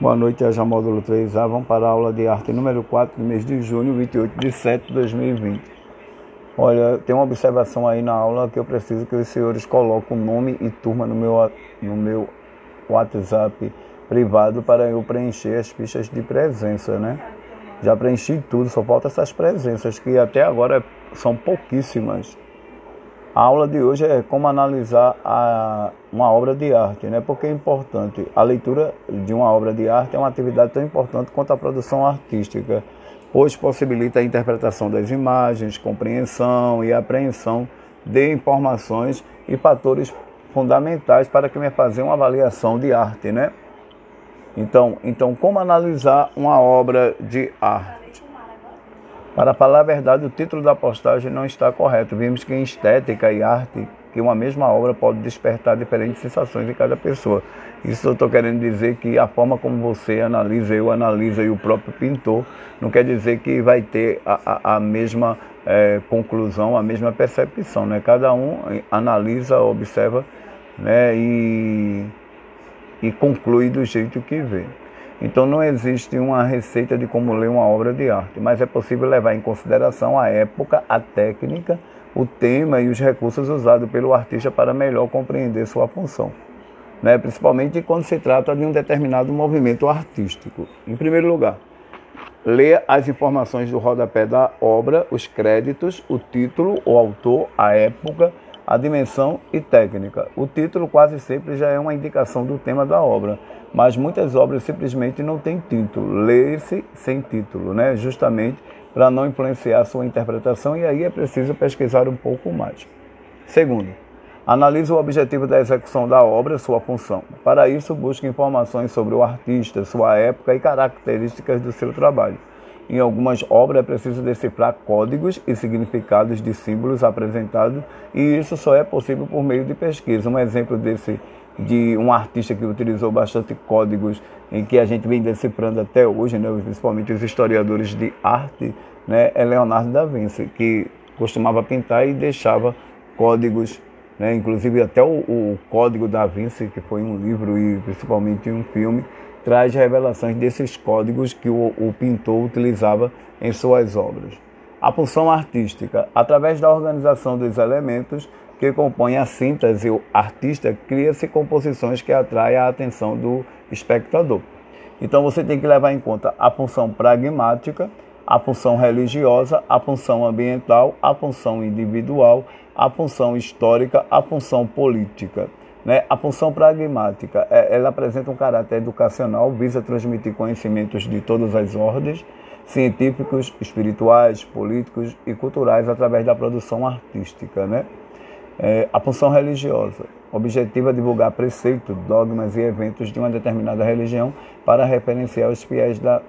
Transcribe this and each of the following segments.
Boa noite, Aja Módulo 3A. Vamos para a aula de arte número 4 do mês de junho, 28 de 7 de 2020. Olha, tem uma observação aí na aula que eu preciso que os senhores coloquem o nome e turma no meu, no meu WhatsApp privado para eu preencher as fichas de presença, né? Já preenchi tudo, só falta essas presenças que até agora são pouquíssimas. A aula de hoje é como analisar a, uma obra de arte, né? Porque é importante. A leitura de uma obra de arte é uma atividade tão importante quanto a produção artística, pois possibilita a interpretação das imagens, compreensão e apreensão de informações e fatores fundamentais para que me fazer uma avaliação de arte, né? Então, então como analisar uma obra de arte? Para falar a verdade, o título da postagem não está correto. Vimos que em estética e arte, que uma mesma obra pode despertar diferentes sensações em cada pessoa. Isso eu estou querendo dizer que a forma como você analisa, eu analiso e o próprio pintor, não quer dizer que vai ter a, a, a mesma é, conclusão, a mesma percepção. Né? Cada um analisa, observa né? e, e conclui do jeito que vê. Então não existe uma receita de como ler uma obra de arte, mas é possível levar em consideração a época, a técnica, o tema e os recursos usados pelo artista para melhor compreender sua função. Né? Principalmente quando se trata de um determinado movimento artístico. Em primeiro lugar, ler as informações do rodapé da obra, os créditos, o título, o autor, a época, a dimensão e técnica. O título quase sempre já é uma indicação do tema da obra, mas muitas obras simplesmente não têm título. Lê-se sem título, né? justamente para não influenciar sua interpretação e aí é preciso pesquisar um pouco mais. Segundo, analise o objetivo da execução da obra, sua função. Para isso, busque informações sobre o artista, sua época e características do seu trabalho. Em algumas obras é preciso decifrar códigos e significados de símbolos apresentados, e isso só é possível por meio de pesquisa. Um exemplo desse de um artista que utilizou bastante códigos em que a gente vem decifrando até hoje, né, principalmente os historiadores de arte, né, é Leonardo da Vinci, que costumava pintar e deixava códigos, né, inclusive até o, o Código da Vinci, que foi um livro e principalmente um filme, traz revelações desses códigos que o, o pintor utilizava em suas obras. A função artística, através da organização dos elementos que compõem a síntese o artista, cria-se composições que atraem a atenção do espectador. Então você tem que levar em conta a função pragmática, a função religiosa, a função ambiental, a função individual, a função histórica, a função política. Né? A função pragmática, é, ela apresenta um caráter educacional, visa transmitir conhecimentos de todas as ordens, científicos, espirituais, políticos e culturais através da produção artística. Né? É, a função religiosa, objetiva divulgar preceitos, dogmas e eventos de uma determinada religião para referenciar os fiéis da,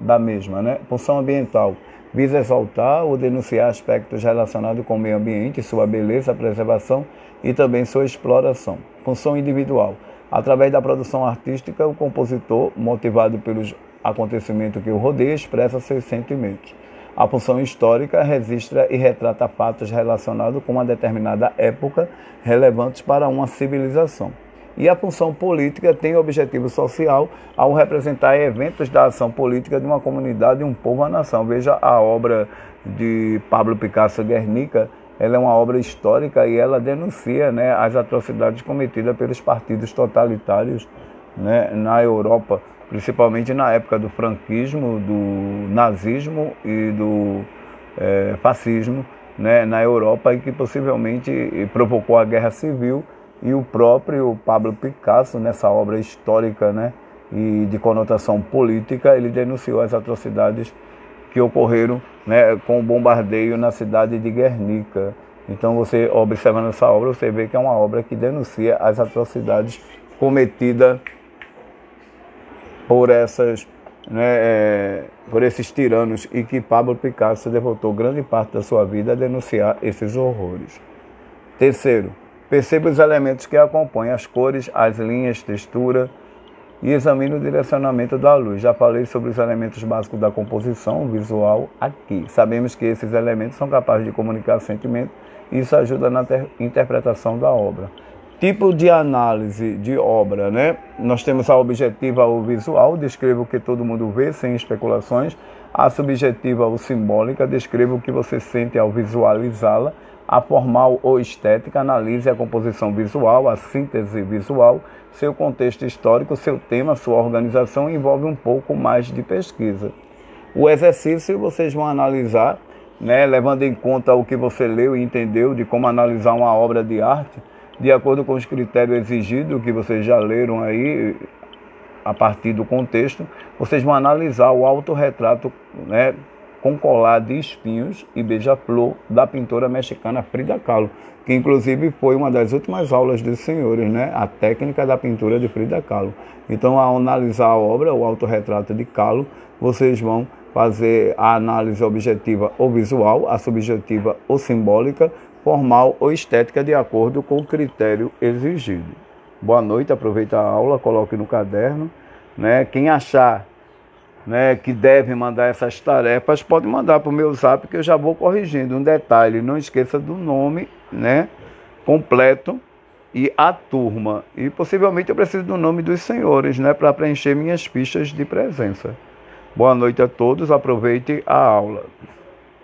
da mesma. Né? Função ambiental, visa exaltar ou denunciar aspectos relacionados com o meio ambiente, sua beleza, preservação e também sua exploração. Função individual. Através da produção artística, o compositor, motivado pelos acontecimentos que o rodeia, expressa seus sentimentos. A função histórica registra e retrata fatos relacionados com uma determinada época relevantes para uma civilização. E a função política tem objetivo social ao representar eventos da ação política de uma comunidade, um povo, uma nação. Veja a obra de Pablo Picasso Guernica, ela é uma obra histórica e ela denuncia né, as atrocidades cometidas pelos partidos totalitários né, na Europa, principalmente na época do franquismo, do nazismo e do é, fascismo né, na Europa e que possivelmente provocou a guerra civil e o próprio Pablo Picasso, nessa obra histórica né, e de conotação política, ele denunciou as atrocidades que ocorreram né, com o bombardeio na cidade de Guernica. Então, você observando essa obra, você vê que é uma obra que denuncia as atrocidades cometidas por essas né, é, por esses tiranos e que Pablo Picasso devotou grande parte da sua vida a denunciar esses horrores. Terceiro, perceba os elementos que acompanham as cores, as linhas, textura, e examine o direcionamento da luz. Já falei sobre os elementos básicos da composição visual aqui. Sabemos que esses elementos são capazes de comunicar sentimento e isso ajuda na interpretação da obra. Tipo de análise de obra, né? Nós temos a objetiva ou visual, descreva o que todo mundo vê, sem especulações. A subjetiva ou simbólica, descreva o que você sente ao visualizá-la. A formal ou estética, analise a composição visual, a síntese visual, seu contexto histórico, seu tema, sua organização envolve um pouco mais de pesquisa. O exercício vocês vão analisar, né, levando em conta o que você leu e entendeu de como analisar uma obra de arte de acordo com os critérios exigidos, que vocês já leram aí, a partir do contexto, vocês vão analisar o autorretrato né, com colar de espinhos e beija-flor da pintora mexicana Frida Kahlo, que inclusive foi uma das últimas aulas dos senhores, né, a técnica da pintura de Frida Kahlo. Então, ao analisar a obra, o autorretrato de Kahlo, vocês vão fazer a análise objetiva ou visual, a subjetiva ou simbólica, formal ou estética de acordo com o critério exigido. Boa noite, aproveita a aula, coloque no caderno. Né? Quem achar né, que deve mandar essas tarefas, pode mandar para o meu zap que eu já vou corrigindo. Um detalhe, não esqueça do nome né, completo e a turma. E possivelmente eu preciso do nome dos senhores né, para preencher minhas fichas de presença. Boa noite a todos, aproveite a aula.